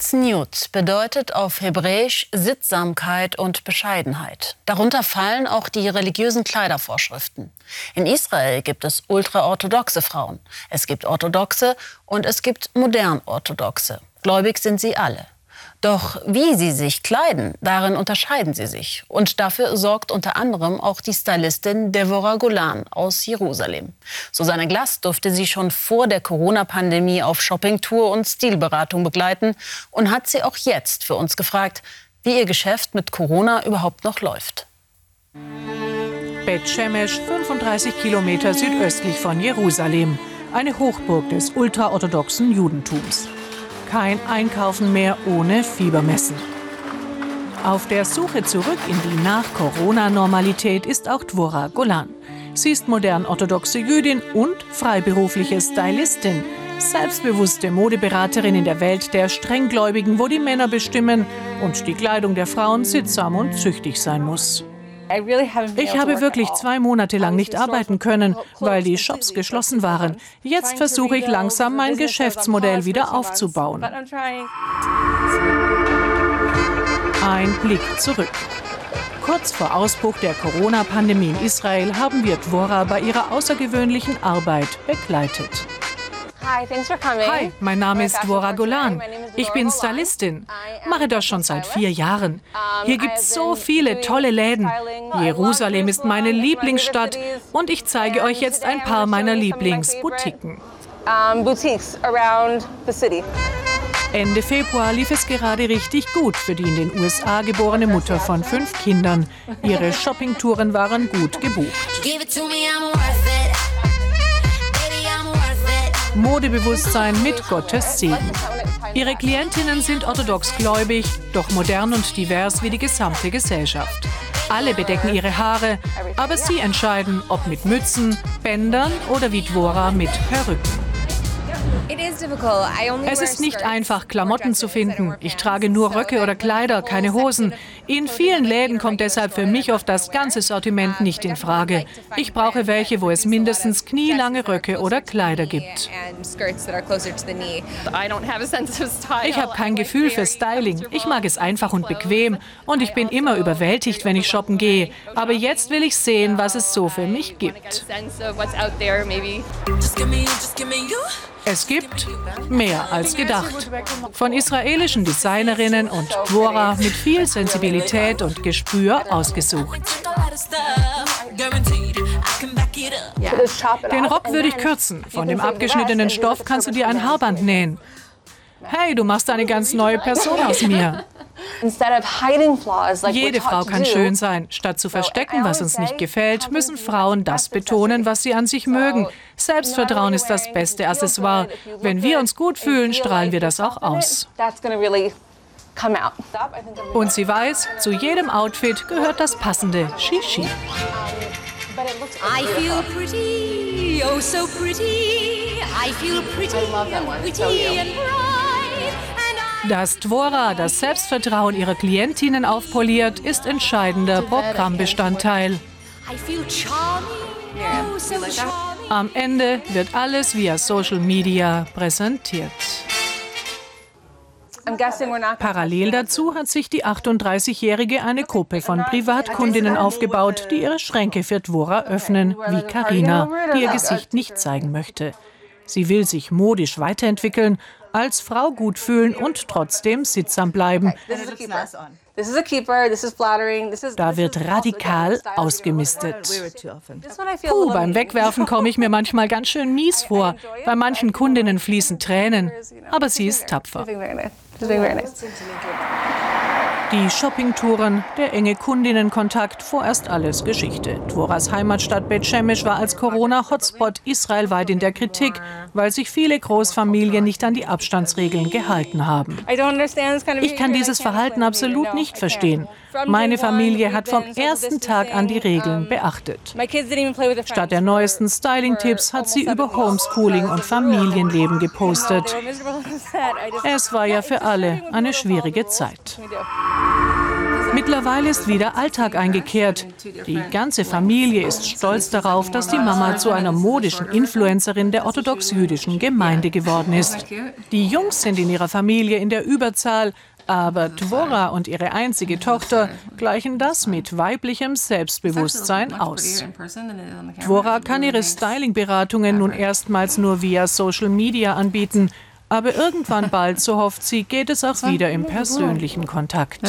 Tzniut bedeutet auf Hebräisch Sittsamkeit und Bescheidenheit. Darunter fallen auch die religiösen Kleidervorschriften. In Israel gibt es ultraorthodoxe Frauen. Es gibt orthodoxe und es gibt modern orthodoxe. Gläubig sind sie alle. Doch wie sie sich kleiden, darin unterscheiden sie sich. Und dafür sorgt unter anderem auch die Stylistin Devorah Golan aus Jerusalem. Susanne Glass durfte sie schon vor der Corona-Pandemie auf Shoppingtour und Stilberatung begleiten und hat sie auch jetzt für uns gefragt, wie ihr Geschäft mit Corona überhaupt noch läuft. Bet Shemesh, 35 Kilometer südöstlich von Jerusalem, eine Hochburg des ultraorthodoxen Judentums kein Einkaufen mehr ohne Fiebermessen. Auf der Suche zurück in die Nach-Corona-Normalität ist auch Dvora Golan. Sie ist modern orthodoxe Jüdin und freiberufliche Stylistin, selbstbewusste Modeberaterin in der Welt der Strenggläubigen, wo die Männer bestimmen und die Kleidung der Frauen sittsam und züchtig sein muss. Ich habe wirklich zwei Monate lang nicht arbeiten können, weil die Shops geschlossen waren. Jetzt versuche ich langsam mein Geschäftsmodell wieder aufzubauen. Ein Blick zurück. Kurz vor Ausbruch der Corona-Pandemie in Israel haben wir Dvora bei ihrer außergewöhnlichen Arbeit begleitet. Hi, mein Name ist Dvora Golan. Ich bin Stylistin, mache das schon seit vier Jahren. Hier gibt es so viele tolle Läden. Jerusalem ist meine Lieblingsstadt und ich zeige euch jetzt ein paar meiner Lieblingsboutiquen. Ende Februar lief es gerade richtig gut für die in den USA geborene Mutter von fünf Kindern. Ihre Shoppingtouren waren gut gebucht. Modebewusstsein mit Gottes Segen. Ihre Klientinnen sind orthodox gläubig, doch modern und divers wie die gesamte Gesellschaft. Alle bedecken ihre Haare, aber sie entscheiden, ob mit Mützen, Bändern oder wie Dvora mit Perücken. Es ist nicht einfach, Klamotten zu finden. Ich trage nur Röcke oder Kleider, keine Hosen. In vielen Läden kommt deshalb für mich oft das ganze Sortiment nicht in Frage. Ich brauche welche, wo es mindestens knielange Röcke oder Kleider gibt. Ich habe kein Gefühl für Styling. Ich mag es einfach und bequem. Und ich bin immer überwältigt, wenn ich shoppen gehe. Aber jetzt will ich sehen, was es so für mich gibt. Es gibt mehr als gedacht. Von israelischen Designerinnen und Dvora mit viel Sensibilität und Gespür ausgesucht. Den Rock würde ich kürzen. Von dem abgeschnittenen Stoff kannst du dir ein Haarband nähen. Hey, du machst eine ganz neue Person aus mir. Jede Frau kann schön sein. Statt zu verstecken, was uns nicht gefällt, müssen Frauen das betonen, was sie an sich mögen. Selbstvertrauen ist das beste Accessoire. Wenn wir uns gut fühlen, strahlen wir das auch aus. Und sie weiß, zu jedem Outfit gehört das passende Shishi. I feel pretty, oh so pretty. I feel pretty and pretty and bright. Dass Dvora das Selbstvertrauen ihrer Klientinnen aufpoliert, ist entscheidender Programmbestandteil. Am Ende wird alles via Social Media präsentiert. Parallel dazu hat sich die 38-Jährige eine Gruppe von Privatkundinnen aufgebaut, die ihre Schränke für Dvora öffnen, wie Karina, die ihr Gesicht nicht zeigen möchte. Sie will sich modisch weiterentwickeln als Frau gut fühlen und trotzdem sittsam bleiben. Da wird radikal ausgemistet. Puh, beim Wegwerfen komme ich mir manchmal ganz schön mies vor. Bei manchen Kundinnen fließen Tränen, aber sie ist tapfer. Die Shoppingtouren, der enge Kundinnenkontakt, vorerst alles Geschichte. Dvoras Heimatstadt Bet Shemesh war als Corona-Hotspot israelweit in der Kritik, weil sich viele Großfamilien nicht an die Abstandsregeln gehalten haben. Ich kann dieses Verhalten absolut nicht verstehen. Meine Familie hat vom ersten Tag an die Regeln beachtet. Statt der neuesten Styling-Tipps hat sie über Homeschooling und Familienleben gepostet. Es war ja für alle eine schwierige Zeit. Mittlerweile ist wieder Alltag eingekehrt. Die ganze Familie ist stolz darauf, dass die Mama zu einer modischen Influencerin der orthodox-jüdischen Gemeinde geworden ist. Die Jungs sind in ihrer Familie in der Überzahl, aber Dvora und ihre einzige Tochter gleichen das mit weiblichem Selbstbewusstsein aus. Dvora kann ihre Styling-Beratungen nun erstmals nur via Social Media anbieten. Aber irgendwann bald, so hofft sie, geht es auch wieder im persönlichen Kontakt.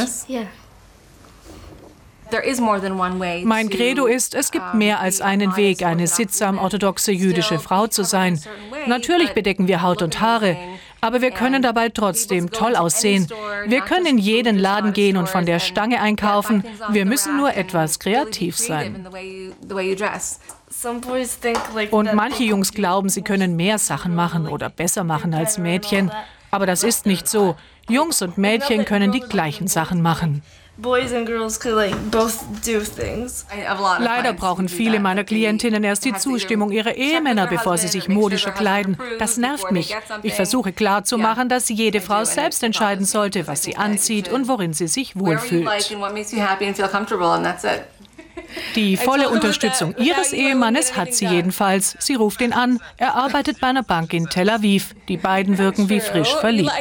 Mein Credo ist, es gibt mehr als einen Weg, eine sittsam orthodoxe jüdische Frau zu sein. Natürlich bedecken wir Haut und Haare, aber wir können dabei trotzdem toll aussehen. Wir können in jeden Laden gehen und von der Stange einkaufen. Wir müssen nur etwas kreativ sein. Und manche Jungs glauben, sie können mehr Sachen machen oder besser machen als Mädchen. Aber das ist nicht so. Jungs und Mädchen können die gleichen Sachen machen. Leider brauchen viele meiner Klientinnen erst die Zustimmung ihrer Ehemänner, bevor sie sich modischer kleiden. Das nervt mich. Ich versuche klarzumachen, dass jede Frau selbst entscheiden sollte, was sie anzieht und worin sie sich wohlfühlt. Die volle Unterstützung ihres Ehemannes hat sie jedenfalls. Sie ruft ihn an. Er arbeitet bei einer Bank in Tel Aviv. Die beiden wirken wie frisch verliebt.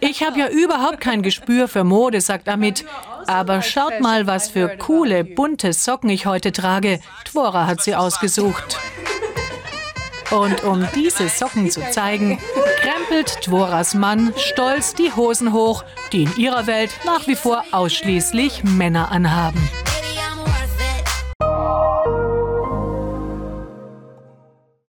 Ich habe ja überhaupt kein Gespür für Mode, sagt Amit. Aber schaut mal, was für coole, bunte Socken ich heute trage. Dvora hat sie ausgesucht. Und um diese Socken zu zeigen, krempelt Dvoras Mann stolz die Hosen hoch, die in ihrer Welt nach wie vor ausschließlich Männer anhaben.